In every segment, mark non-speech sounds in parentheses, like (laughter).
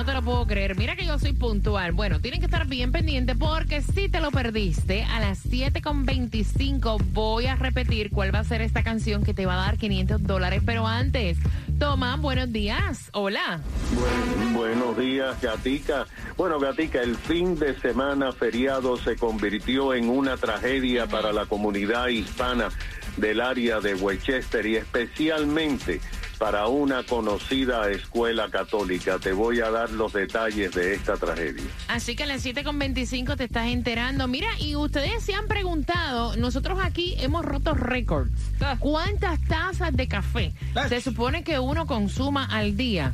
No te lo puedo creer. Mira que yo soy puntual. Bueno, tienen que estar bien pendientes porque si te lo perdiste, a las 7.25 voy a repetir cuál va a ser esta canción que te va a dar 500 dólares. Pero antes, Toma, buenos días. Hola. Buen- buenos días, Gatica. Bueno, Gatica, el fin de semana feriado se convirtió en una tragedia para la comunidad hispana del área de Westchester y especialmente para una conocida escuela católica. Te voy a dar los detalles de esta tragedia. Así que a las 7.25 te estás enterando. Mira, y ustedes se han preguntado, nosotros aquí hemos roto récords. ¿Cuántas tazas de café se supone que uno consuma al día?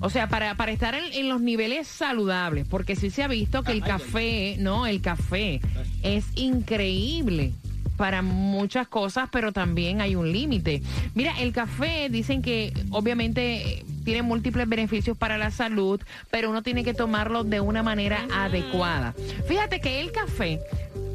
O sea, para, para estar en, en los niveles saludables, porque sí se ha visto que el café, no, el café es increíble para muchas cosas, pero también hay un límite. Mira, el café dicen que obviamente tiene múltiples beneficios para la salud, pero uno tiene que tomarlo de una manera adecuada. Fíjate que el café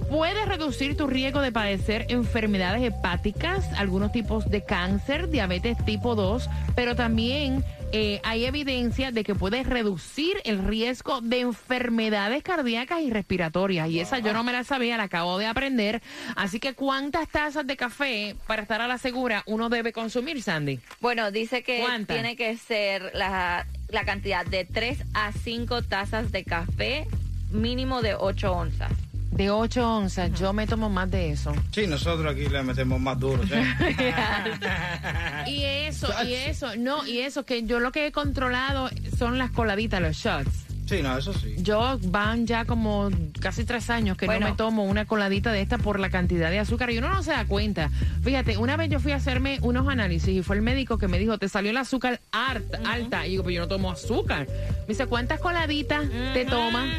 puede reducir tu riesgo de padecer enfermedades hepáticas, algunos tipos de cáncer, diabetes tipo 2, pero también eh, hay evidencia de que puede reducir el riesgo de enfermedades cardíacas y respiratorias. Y esa yo no me la sabía, la acabo de aprender. Así que, ¿cuántas tazas de café para estar a la segura uno debe consumir, Sandy? Bueno, dice que ¿Cuántas? tiene que ser la, la cantidad de 3 a 5 tazas de café, mínimo de 8 onzas. De 8 onzas, yo me tomo más de eso. Sí, nosotros aquí le metemos más duro. ¿sí? (laughs) Y eso, y eso, no, y eso, que yo lo que he controlado son las coladitas, los shots. Sí, no, eso sí. Yo van ya como casi tres años que Bueno. no me tomo una coladita de esta por la cantidad de azúcar y uno no se da cuenta. Fíjate, una vez yo fui a hacerme unos análisis y fue el médico que me dijo, te salió el azúcar alta. alta. Y digo, pero yo no tomo azúcar. Me dice, ¿cuántas coladitas te tomas?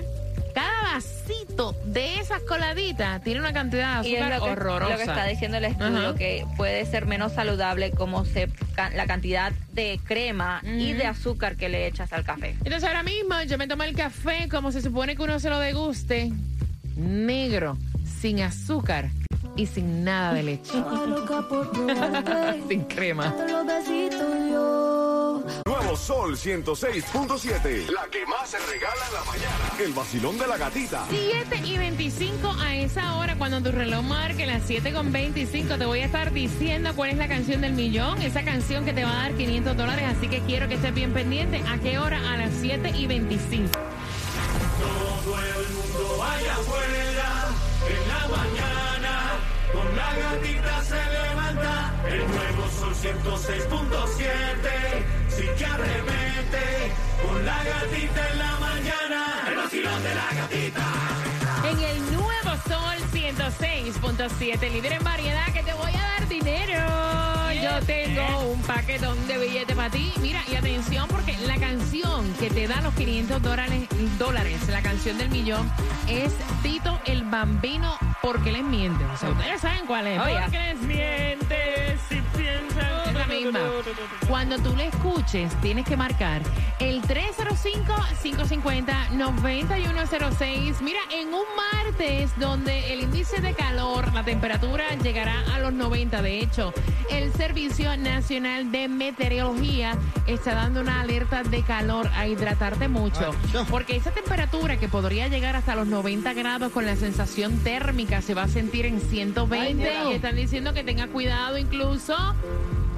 Cada vasito de esas coladitas tiene una cantidad de Y es azúcar lo que, horrorosa. lo que está diciendo el estudio, Ajá. que puede ser menos saludable como se, la cantidad de crema y de azúcar que le echas al café. Entonces ahora mismo yo me tomo el café como se supone que uno se lo deguste, negro, sin azúcar y sin nada de leche. (laughs) sin crema. Nuevo Sol 106.7. La que más se regala en la mañana. El vacilón de la gatita. 7 y 25 a esa hora, cuando tu reloj marque las 7 con 25, te voy a estar diciendo cuál es la canción del millón, esa canción que te va a dar 500 dólares, así que quiero que estés bien pendiente. ¿A qué hora? A las 7 y 25. Todo el mundo vaya afuera en la mañana. Con la gatita se levanta. El nuevo sol 106.7. Sí que arremete. Con la gatita en la mañana. El vacilón de la gatita. En el nuevo Sol 106.7, líder en variedad, que te voy a dar dinero. Yo tengo un paquetón de billetes para ti. Mira, y atención, porque la canción que te da los 500 dólares, dólares la canción del millón, es Tito el Bambino, porque les miente. O sea, ustedes saben cuál es. Oh. Porque les miente, misma. Cuando tú le escuches, tienes que marcar el 305-550-9106. Mira, en un martes donde el índice de calor, la temperatura llegará a los 90. De hecho, el Servicio Nacional de Meteorología está dando una alerta de calor a hidratarte mucho. Porque esa temperatura que podría llegar hasta los 90 grados con la sensación térmica se va a sentir en 120 y están diciendo que tenga cuidado incluso.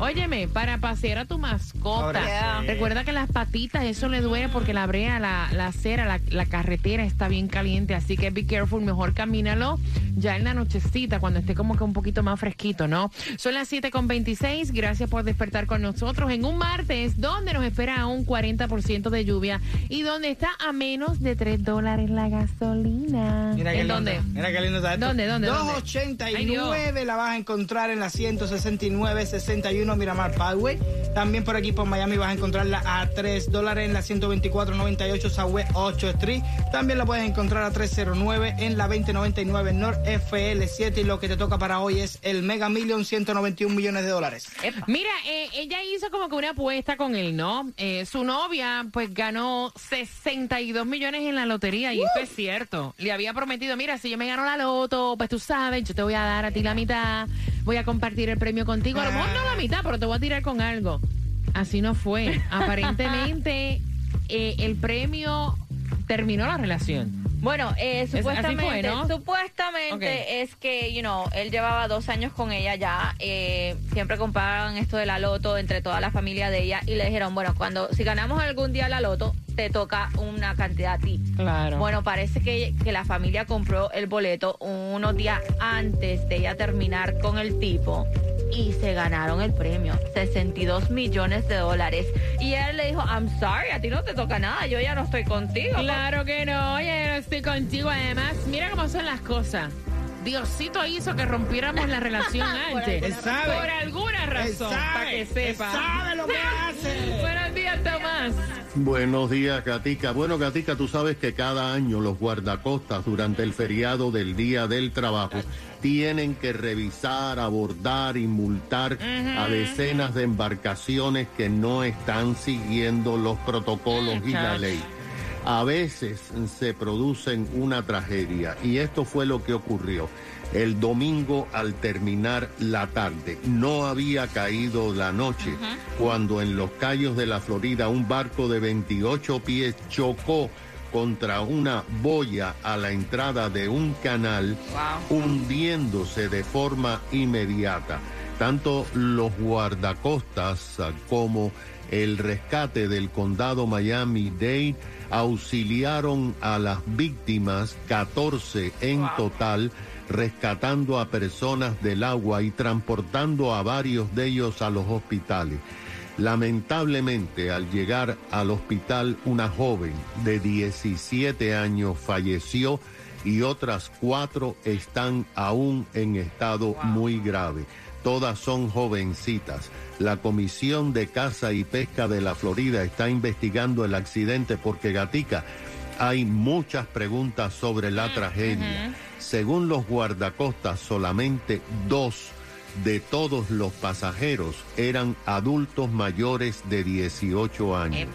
Óyeme, para pasear a tu mascota. Recuerda que las patitas, eso le duele porque la brea, la, la acera, la, la carretera está bien caliente. Así que be careful, mejor camínalo ya en la nochecita, cuando esté como que un poquito más fresquito, ¿no? Son las 7.26. Gracias por despertar con nosotros en un martes donde nos espera un 40% de lluvia y donde está a menos de 3 dólares la gasolina. Mira qué ¿En lindo. dónde? Mira qué lindo está esto. ¿Dónde, dónde, dónde? Ay, 289 la vas a encontrar en la 169, 61, 1 Miramar Parkway. También por aquí por Miami vas a encontrarla a 3 dólares en la 124.98 Southwest 8 Street. También la puedes encontrar a 309 en la 2099 North FL7 y lo que te toca para hoy es el Mega Million 191 millones de dólares. Mira, eh, ella hizo como que una apuesta con él, ¿no? Eh, su novia pues ganó 62 millones en la lotería y esto es cierto. Le había prometido, mira, si yo me gano la loto, pues tú sabes, yo te voy a dar a ti la mitad, voy a compartir el premio contigo. A lo mejor no la mitad, pero te voy a tirar con algo. Así no fue. (laughs) Aparentemente eh, el premio terminó la relación. Bueno, eh, supuestamente, fue, ¿no? supuestamente es que, you know, él llevaba dos años con ella ya. eh, siempre compraban esto de la loto entre toda la familia de ella y le dijeron, bueno, cuando si ganamos algún día la loto, te toca una cantidad a ti. Claro. Bueno, parece que, que la familia compró el boleto unos días antes de ella terminar con el tipo y se ganaron el premio, 62 millones de dólares. Y él le dijo, I'm sorry, a ti no te toca nada, yo ya no estoy contigo. Claro que no, oye, no estoy contigo. Además, mira cómo son las cosas. Diosito hizo que rompiéramos la relación (laughs) antes. Él sabe. Por alguna Él razón, para sabe, que él sepa. sabe lo que (laughs) hace. Buenos días, Tomás. Buenos días, Gatica. Bueno, Gatica, tú sabes que cada año los guardacostas durante el feriado del Día del Trabajo tienen que revisar, abordar y multar a decenas de embarcaciones que no están siguiendo los protocolos y la ley. A veces se producen una tragedia y esto fue lo que ocurrió. El domingo al terminar la tarde, no había caído la noche cuando en los callos de la Florida un barco de 28 pies chocó contra una boya a la entrada de un canal, hundiéndose de forma inmediata. Tanto los guardacostas como el rescate del condado Miami-Dade auxiliaron a las víctimas, 14 en total, rescatando a personas del agua y transportando a varios de ellos a los hospitales. Lamentablemente, al llegar al hospital, una joven de 17 años falleció y otras cuatro están aún en estado muy grave. Todas son jovencitas. La Comisión de Caza y Pesca de la Florida está investigando el accidente porque Gatica hay muchas preguntas sobre la tragedia. Según los guardacostas, solamente dos de todos los pasajeros eran adultos mayores de 18 años.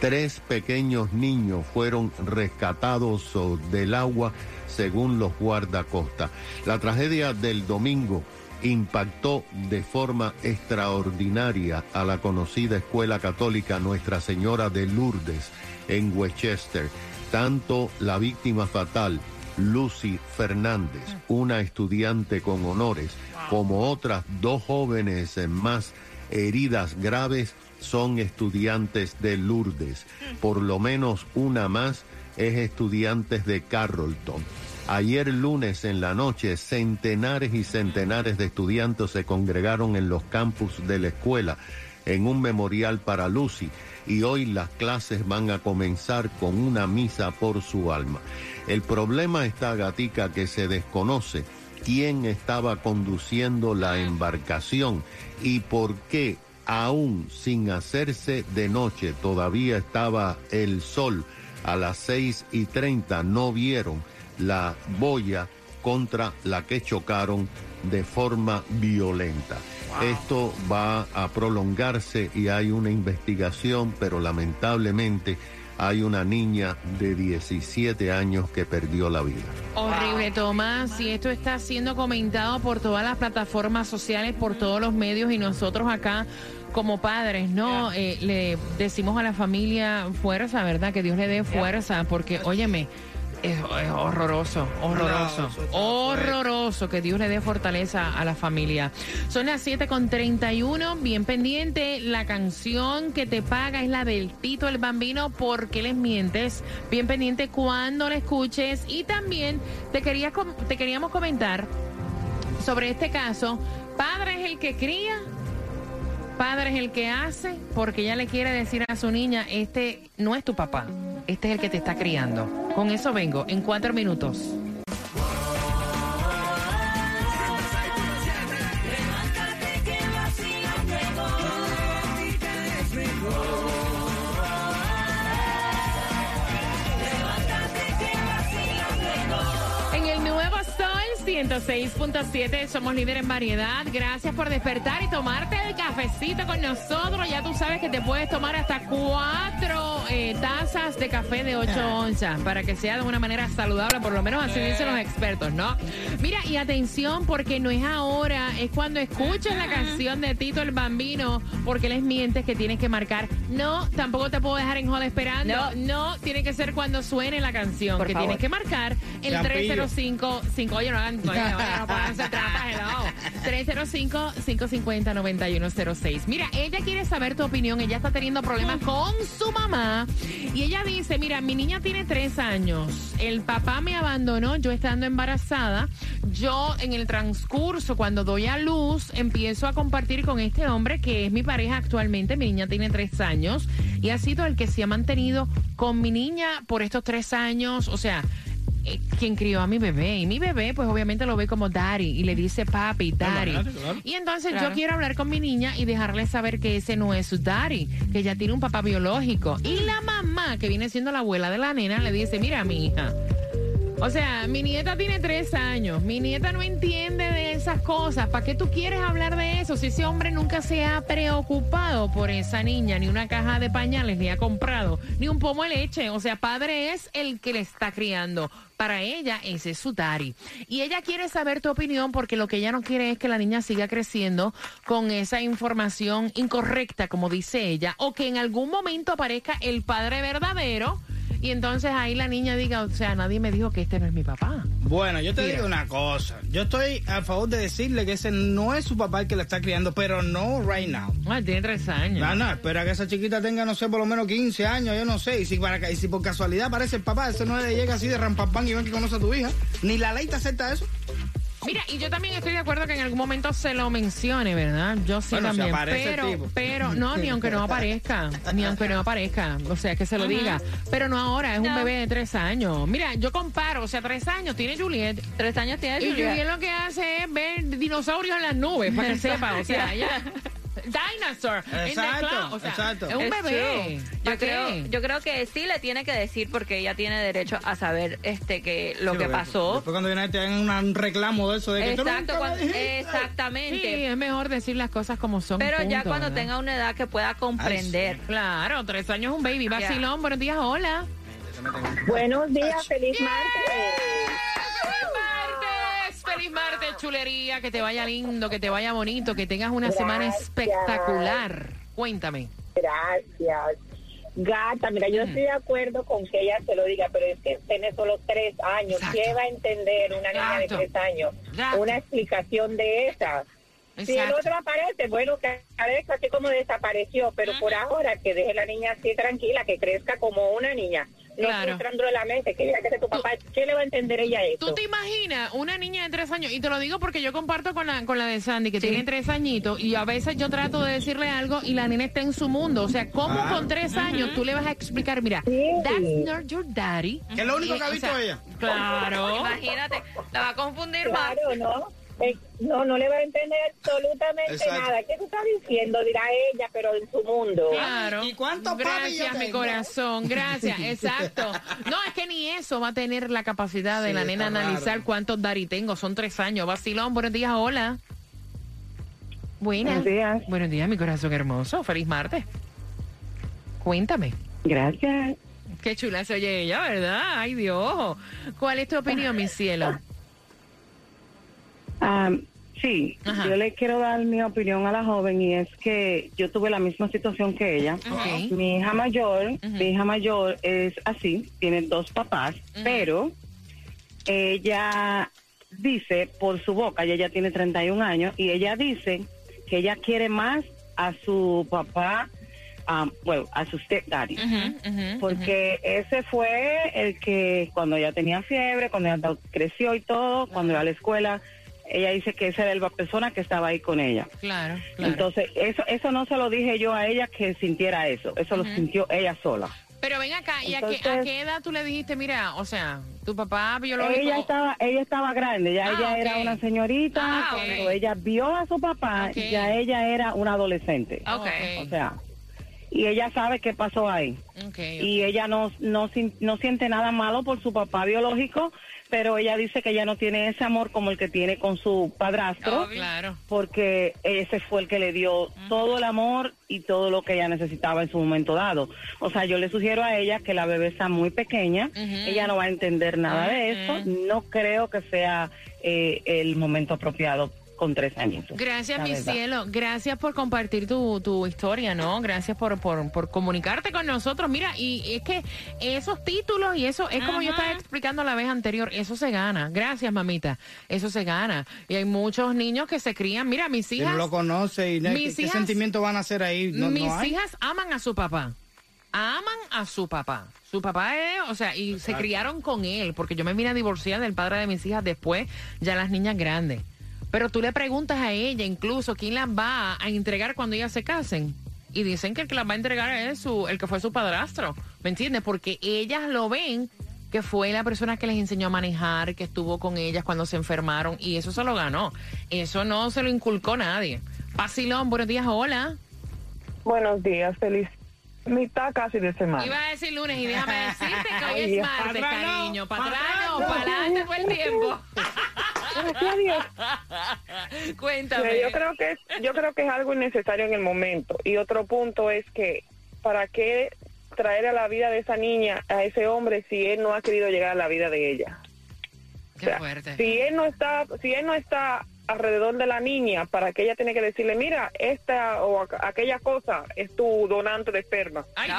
Tres pequeños niños fueron rescatados del agua según los guardacostas. La tragedia del domingo impactó de forma extraordinaria a la conocida escuela católica Nuestra Señora de Lourdes en Westchester. Tanto la víctima fatal, Lucy Fernández, una estudiante con honores, como otras dos jóvenes más heridas graves son estudiantes de Lourdes. Por lo menos una más es estudiantes de Carrollton. Ayer lunes en la noche, centenares y centenares de estudiantes se congregaron en los campus de la escuela en un memorial para Lucy y hoy las clases van a comenzar con una misa por su alma. El problema está, Gatica, que se desconoce quién estaba conduciendo la embarcación y por qué aún sin hacerse de noche, todavía estaba el sol a las seis y treinta, no vieron la boya contra la que chocaron de forma violenta. Esto va a prolongarse y hay una investigación, pero lamentablemente hay una niña de 17 años que perdió la vida. Horrible, Tomás. Y esto está siendo comentado por todas las plataformas sociales, por todos los medios y nosotros acá como padres, ¿no? Eh, le decimos a la familia fuerza, ¿verdad? Que Dios le dé fuerza, porque, óyeme, es, es horroroso, horroroso, está horroroso que Dios le dé fortaleza a la familia. Son las 7 con 31, bien pendiente, la canción que te paga es la del Tito el Bambino, ¿por qué les mientes? Bien pendiente cuando la escuches y también te, quería, te queríamos comentar sobre este caso, padre es el que cría, padre es el que hace, porque ella le quiere decir a su niña, este no es tu papá, este es el que te está criando. Con eso vengo en cuatro minutos. 106.7, somos líder en variedad. Gracias por despertar y tomarte el cafecito con nosotros. Ya tú sabes que te puedes tomar hasta cuatro eh, tazas de café de 8 onzas para que sea de una manera saludable, por lo menos así dicen los expertos, ¿no? Mira, y atención, porque no es ahora, es cuando escuches la canción de Tito el Bambino, porque les mientes que tienes que marcar. No, tampoco te puedo dejar en joda esperando. No, tiene que ser cuando suene la canción, que tienes que marcar el Champillo. 305 5 Oye, no hagan, oye, no pueden hacer trampas, hello. 305-550-9106. Mira, ella quiere saber tu opinión. Ella está teniendo problemas con su mamá. Y ella dice, mira, mi niña tiene tres años. El papá me abandonó yo estando embarazada. Yo en el transcurso, cuando doy a luz, empiezo a compartir con este hombre que es mi pareja actualmente. Mi niña tiene tres años. Y ha sido el que se ha mantenido con mi niña por estos tres años. O sea, eh, quien crió a mi bebé. Y mi bebé, pues obviamente lo ve como daddy y le dice papi, daddy. Claro. Y entonces yo quiero hablar con mi niña y dejarle saber que ese no es su daddy, que ella tiene un papá biológico. Y la mamá, que viene siendo la abuela de la nena, le dice, mira mi hija. O sea, mi nieta tiene tres años. Mi nieta no entiende de esas cosas. ¿Para qué tú quieres hablar de eso? Si ese hombre nunca se ha preocupado por esa niña, ni una caja de pañales le ha comprado, ni un pomo de leche. O sea, padre es el que le está criando. Para ella, ese es su daddy. Y ella quiere saber tu opinión porque lo que ella no quiere es que la niña siga creciendo con esa información incorrecta, como dice ella, o que en algún momento aparezca el padre verdadero. Y entonces ahí la niña diga, o sea, nadie me dijo que este no es mi papá. Bueno, yo te Mira. digo una cosa. Yo estoy a favor de decirle que ese no es su papá el que la está criando, pero no right now. Ah, tiene tres años. No, no, espera que esa chiquita tenga, no sé, por lo menos 15 años, yo no sé. Y si, para, y si por casualidad aparece el papá, ese no le llega así de rampampán y ven que conoce a tu hija. Ni la ley te acepta eso. Mira, y yo también estoy de acuerdo que en algún momento se lo mencione, ¿verdad? Yo sí Bueno, si también. el pero, tipo. pero, no, ni aunque no aparezca. Ni aunque no aparezca. O sea, que se lo diga. Pero no ahora, es un bebé de tres años. Mira, yo comparo, o sea, tres años tiene Juliet. Tres años tiene Y Juliet. Juliet lo que hace es ver dinosaurios en las nubes, para que (laughs) sepa. O sea, ella. Dinosaur. in the Exacto, cloud. O sea, exacto. Es un bebé. true. ¿Pa' Yo creo, yo creo que sí le tiene que decir porque ella tiene derecho a saber este que lo Sí, que pasó. Después cuando viene te dan un reclamo de eso, de que Exacto, nunca me cuando- dijiste. Sí, exactamente. es mejor decir las cosas como son. Pero ya cuando ¿verdad? tenga una edad que pueda comprender. Claro, tres años es un baby. Vacilón, buenos días, hola. Buenos días, feliz martes. ¡Feliz martes! ¡Feliz martes, chulería! Que te vaya lindo, que te vaya bonito, que tengas una semana Gracias. espectacular. Cuéntame. Gracias. Gata, mira, yo estoy de acuerdo con que ella se lo diga, pero es que tiene solo tres años. Exacto. ¿Qué va a entender una niña de tres años? Exacto. Una explicación de esa. Si el otro aparece, bueno, que aparezca así como desapareció, pero por ahora que deje la niña así tranquila, que crezca como una niña. No Claro. frustrándole la mente, que que tu papá, ¿qué le va a entender ella eso? ¿Tú te imaginas una niña de tres años? Y te lo digo porque yo comparto con la, con la de Sandy, que tiene tres añitos, y a veces yo trato de decirle algo y la nena está en su mundo. O sea, ¿cómo Ah. con tres años tú le vas a explicar, mira, Sí. that's not your daddy? Que es lo único Y, que ha o visto sea, ella. Claro. (laughs) Imagínate, la va a confundir más. Claro, ¿no? Eh, no, no le va a entender absolutamente Exacto. nada. ¿Qué tú estás diciendo? Dirá ella, pero en su mundo. Claro. ¿Y papi yo Gracias, mi corazón. Gracias, (laughs) exacto. No, es que ni eso va a tener la capacidad de Sí, la nena analizar raro. cuántos Dari tengo. Son tres años. Vacilón, buenos días, hola. Buenas. Buenos días. Buenos días, mi corazón hermoso. Feliz martes. Cuéntame. Gracias. Qué chula se oye ella, ¿verdad? Ay, Dios. ¿Cuál es tu opinión, mi cielo? Ah, sí, Ajá. yo le quiero dar mi opinión a la joven y es que yo tuve la misma situación que ella. Mi hija mayor, mi hija mayor es así, tiene dos papás, pero ella dice por su boca, y ella tiene 31 años, y ella dice que ella quiere más a su papá, ah, bueno, a su stepdaddy. Ujú, Porque ese fue el que cuando ella tenía fiebre, cuando ella creció y todo, cuando iba a la escuela, ella dice que esa era la persona que estaba ahí con ella. Claro, claro. Entonces, eso eso no se lo dije yo a ella que sintiera eso, eso lo sintió ella sola. Pero ven acá, ¿y a, qué, a qué edad tú le dijiste, mira, o sea, tu papá biológico... Ella estaba ella estaba grande, ya Ah, ella ok. era una señorita, Ah, cuando ella vio a su papá, Ok. ya ella era una adolescente. Ok. O sea, y ella sabe qué pasó ahí. Okay, Y ella no, no, no siente nada malo por su papá biológico, pero ella dice que ella no tiene ese amor como el que tiene con su padrastro, claro. porque ese fue el que le dio todo el amor y todo lo que ella necesitaba en su momento dado. O sea, yo le sugiero a ella que la bebé está muy pequeña, ella no va a entender nada de eso, no creo que sea eh, el momento apropiado con tres añitos. Gracias, mi verdad. cielo. Gracias por compartir tu, tu historia, ¿no? Gracias por, por, por comunicarte con nosotros. Mira, y es que esos títulos y eso, es como yo estaba explicando la vez anterior, eso se gana. Gracias, mamita. Eso se gana. Y hay muchos niños que se crían. Mira, mis hijas. no lo conoce y ¿qué, qué hijas- sentimientos van a hacer ahí? No, Mis no hay. hijas aman a su papá. Aman a su papá. Su papá es, o sea, y se criaron con él, porque yo me vine a divorciar del padre de mis hijas después, ya las niñas grandes. Pero tú le preguntas a ella incluso quién las va a entregar cuando ellas se casen. Y dicen que el que las va a entregar es su, el que fue su padrastro. ¿Me entiendes? Porque ellas lo ven que fue la persona que les enseñó a manejar, que estuvo con ellas cuando se enfermaron, y eso se lo ganó. Eso no se lo inculcó nadie. Pasilón, buenos días, hola. Buenos días, feliz mitad casi de semana. Iba a decir lunes y déjame decirte que hoy es martes, cariño. Para adelante fue el tiempo. (laughs) Gracias a Dios. Cuéntame. Yo creo que es, yo creo que es algo innecesario en el momento. Y otro punto es que para qué traer a la vida de esa niña a ese hombre si él no ha querido llegar a la vida de ella. Qué fuerte. Si él no está, si él no está alrededor de la niña, para que ella tiene que decirle, mira, esta o aqu- aquella cosa es tu donante de esperma. Ay,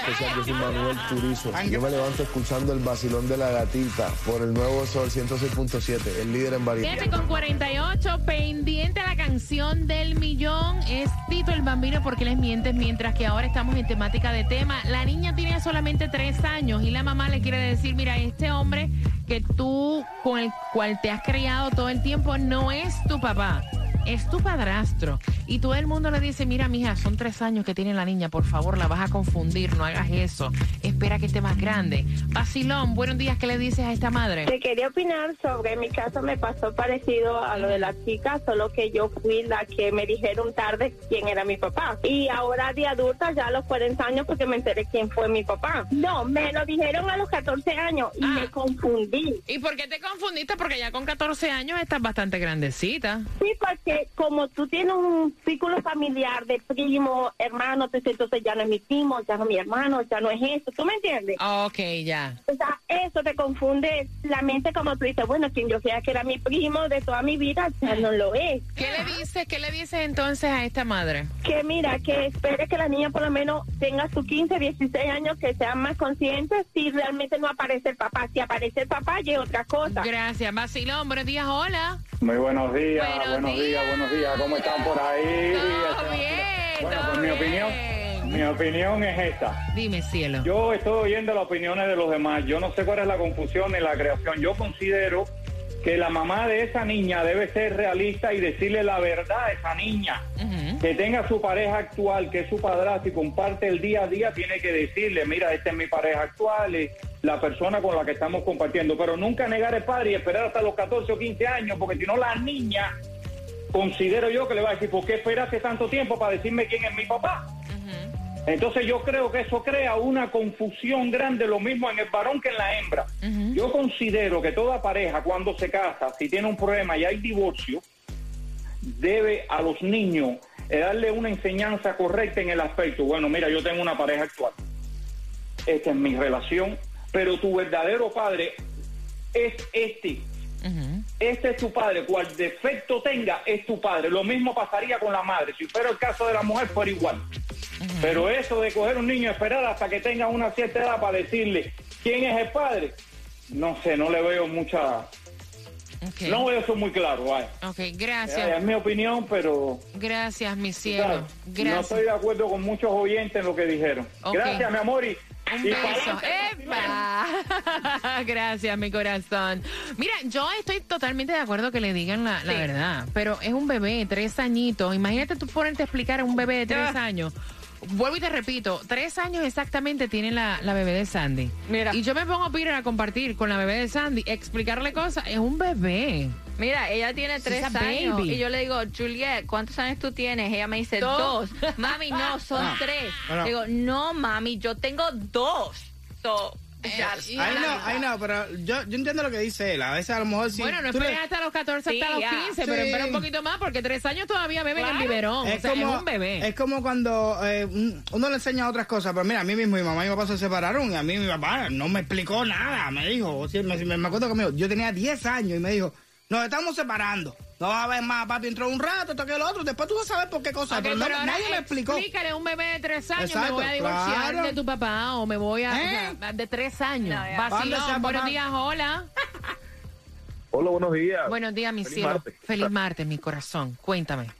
especial, yo soy Manuel Turizo. Yo me levanto escuchando el vacilón de la gatita por el nuevo Sol 106.7, el líder en variedad. 7 con 48, pendiente a la canción del millón. Es Tito el Bambino porque les mientes, mientras que ahora estamos en temática de tema. La niña tiene solamente tres años y la mamá le quiere decir, mira, este hombre que tú, con el cual te has criado todo el tiempo, no es tu papá. Es tu padrastro. Y todo el mundo le dice, mira, mija, son tres años que tiene la niña, por favor, la vas a confundir, no hagas eso. Espera que esté más grande. Basilón, buenos días, ¿qué le dices a esta madre? Te quería opinar sobre mi caso, me pasó parecido a lo de la chica, solo que yo fui la que me dijeron tarde quién era mi papá. Y ahora de adulta, ya a los 40 años, porque me enteré quién fue mi papá. No, me lo dijeron a los 14 años y me confundí. ¿Y por qué te confundiste? Porque ya con 14 años estás bastante grandecita. Sí, porque como tú tienes un círculo familiar de primo, hermano, entonces ya no es mi primo, ya no es mi hermano, ya no es eso, ¿tú me entiendes? Ok, ya. O sea, eso te confunde la mente como tú dices, bueno, quien yo creía que era mi primo de toda mi vida, ya no lo es. ¿Qué le dices? ¿Qué le dices entonces a esta madre? Que mira, que espere que la niña por lo menos tenga sus 15, 16 años, que sea más consciente si realmente no aparece el papá. Si aparece el papá, ya es otra cosa. Gracias. Basilón, buenos días, hola. Muy buenos días, Buenos buenos, días. días. Buenos días. ¿Cómo están por ahí? Todo bien, Bueno, todo pues mi bien. opinión, mi opinión es esta. Dime, cielo. Yo estoy oyendo las opiniones de los demás. Yo no sé cuál es la confusión ni la creación. Yo considero que la mamá de esa niña debe ser realista y decirle la verdad a esa niña. Que tenga su pareja actual, que es su padrastro y comparte el día a día, tiene que decirle, mira, esta es mi pareja actual, es la persona con la que estamos compartiendo. Pero nunca negar el padre y esperar hasta los 14 o 15 años, porque si no la niña, considero yo que le va a decir, ¿por qué esperaste tanto tiempo para decirme quién es mi papá? Entonces yo creo que eso crea una confusión grande, lo mismo en el varón que en la hembra. Yo considero que toda pareja cuando se casa, si tiene un problema y hay divorcio, debe a los niños eh, darle una enseñanza correcta en el aspecto, bueno, mira, yo tengo una pareja actual, esta es mi relación, pero tu verdadero padre es este. Este es tu padre, cual defecto tenga, es tu padre. Lo mismo pasaría con la madre. Si fuera el caso de la mujer, fuera igual. Pero eso de coger un niño y esperar hasta que tenga una cierta edad para decirle quién es el padre, no sé, no le veo mucha... No veo eso muy claro, vaya. Ok, Eh, gracias. Es mi opinión, pero Gracias, mi cielo. ¿sabes? no estoy de acuerdo con muchos oyentes en lo que dijeron. Gracias, mi amor. Y, Un y beso. ¡Epa! (laughs) Gracias, mi corazón. Mira, yo estoy totalmente de acuerdo que le digan la, la verdad, pero es un bebé, tres añitos. Imagínate tú ponerte a explicar a un bebé de tres años vuelvo y te repito, tres años exactamente tiene la, la bebé de Sandy. Mira. Y yo me pongo a Peter a compartir con la bebé de Sandy, explicarle cosas, es un bebé. Mira, ella tiene tres años. baby. Y yo le digo, Juliet, ¿cuántos años tú tienes? Ella me dice, Dos. dos. Mami, no, (laughs) son No. tres. Bueno. Digo, no, mami, yo tengo dos. So, ya- Ay, no, ay, no, pero yo, yo entiendo lo que dice él. A veces a lo mejor sí. bueno, no le- esperes hasta los 14, Sí, hasta los ya. 15, pero Sí. espera un poquito más porque tres años todavía beben en biberón. o sea, es un bebé. Es como cuando eh, un- uno le enseña otras cosas. Pero mira, a mí mismo mi mamá y mi papá se separaron y a mí mi papá no me explicó nada. Me dijo, o sea, me, me- me acuerdo que me dijo, yo tenía 10 años y me dijo, nos estamos separando. No vas a ver más, papi, entró un rato, esto que el otro. Después tú vas a saber por qué cosa. Pero no- pero ahora nadie me explicó. Explícale a un bebé de tres años, me voy a divorciar claro. de tu papá o me voy a... ¿Eh? o sea, de tres años. No. Vacilón, ¿Dónde sea, buenos días, hola. Hola, buenos días. Buenos días, mi Feliz cielo. martes. Feliz martes, mi corazón. Cuéntame.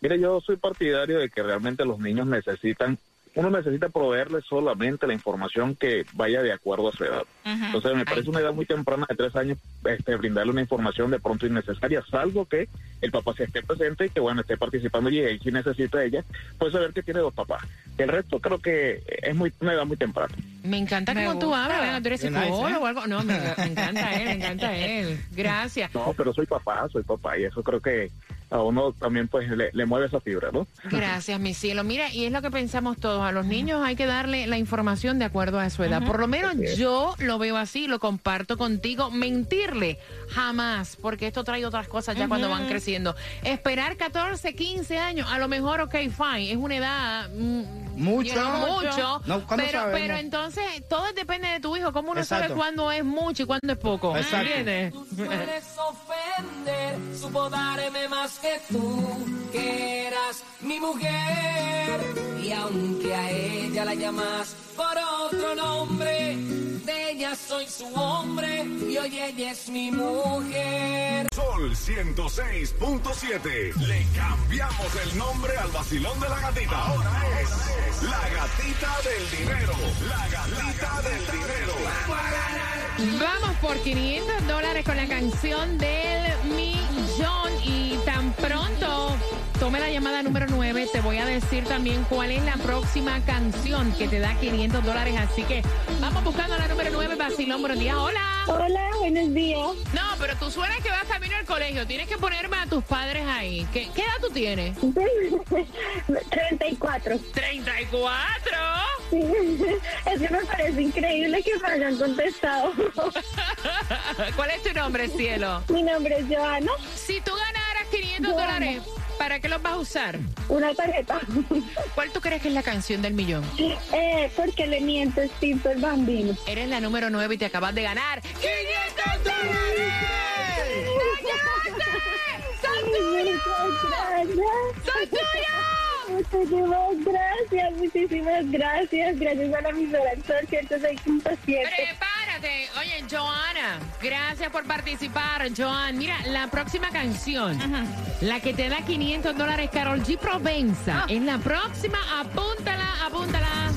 Mire, yo soy partidario de que realmente los niños necesitan, uno necesita proveerles solamente la información que vaya de acuerdo a su edad. Entonces me parece una edad muy temprana de tres años este, brindarle una información de pronto innecesaria, salvo que el papá se esté presente y que bueno esté participando y él si necesita ella, pues saber que tiene dos papás. El resto creo que es muy una edad muy temprana. Me encanta Me cómo tú gusta. hablas. Venga, tú eres psicólogo ¿eh? o algo. No, me, me encanta él, me encanta él. Gracias. No, pero soy papá, soy papá y eso creo que a uno también pues le, le mueve esa fibra, ¿no? Gracias, mi cielo. Mira, y es lo que pensamos todos. A los niños hay que darle la información de acuerdo a su edad. Por lo menos yo lo veo así, lo comparto contigo. Mentirle, jamás, porque esto trae otras cosas ya cuando van creciendo. Esperar 14, 15 años, a lo mejor, ok, fine, es una edad... mm, Mucho. you know, mucho. No, ¿cuándo pero, sabemos? pero entonces, todo depende de tu hijo. ¿Cómo uno sabe cuándo es mucho y cuándo es poco? Exacto. ¿Entiendes? Sueles ofender, supo darme más que tú, que eras mi mujer. Y aunque a ella la llamas por otro nombre, de ella soy su hombre y hoy ella es mi mujer. Sol 106.7. Le cambiamos el nombre al vacilón de la gatita. Ahora es la gatita del dinero. La gatita del dinero. Vamos por 500 dólares con la canción del millón y tome la llamada número 9 te voy a decir también cuál es la próxima canción que te da 500 dólares así que vamos buscando la número 9 Basilón buenos días hola Hola, buenos días. no pero tú suenas que vas camino al colegio tienes que ponerme a tus padres ahí ¿qué, qué edad tú tienes? (laughs) 34. 34 Sí. Es que me parece increíble que me hayan contestado. (laughs) ¿cuál es tu nombre cielo? Mi nombre es Joana. si tú ganaras 500 Joana. dólares ¿para qué los vas a usar? Una tarjeta. ¿cuál tú crees que es la canción del millón? Eh, porque le mientes, Tito el bambino. Eres la número 9 y te acabas de ganar 500 dólares. Muchas gracias. Muchísimas gracias, muchísimas gracias. Gracias a la emisora Sol 106.7. Oye, Joana, gracias por participar, Joan. Mira, la próxima canción, la que te da 500 dólares, Carol G. Provenza. Ah. Es la próxima, apúntala, apúntala.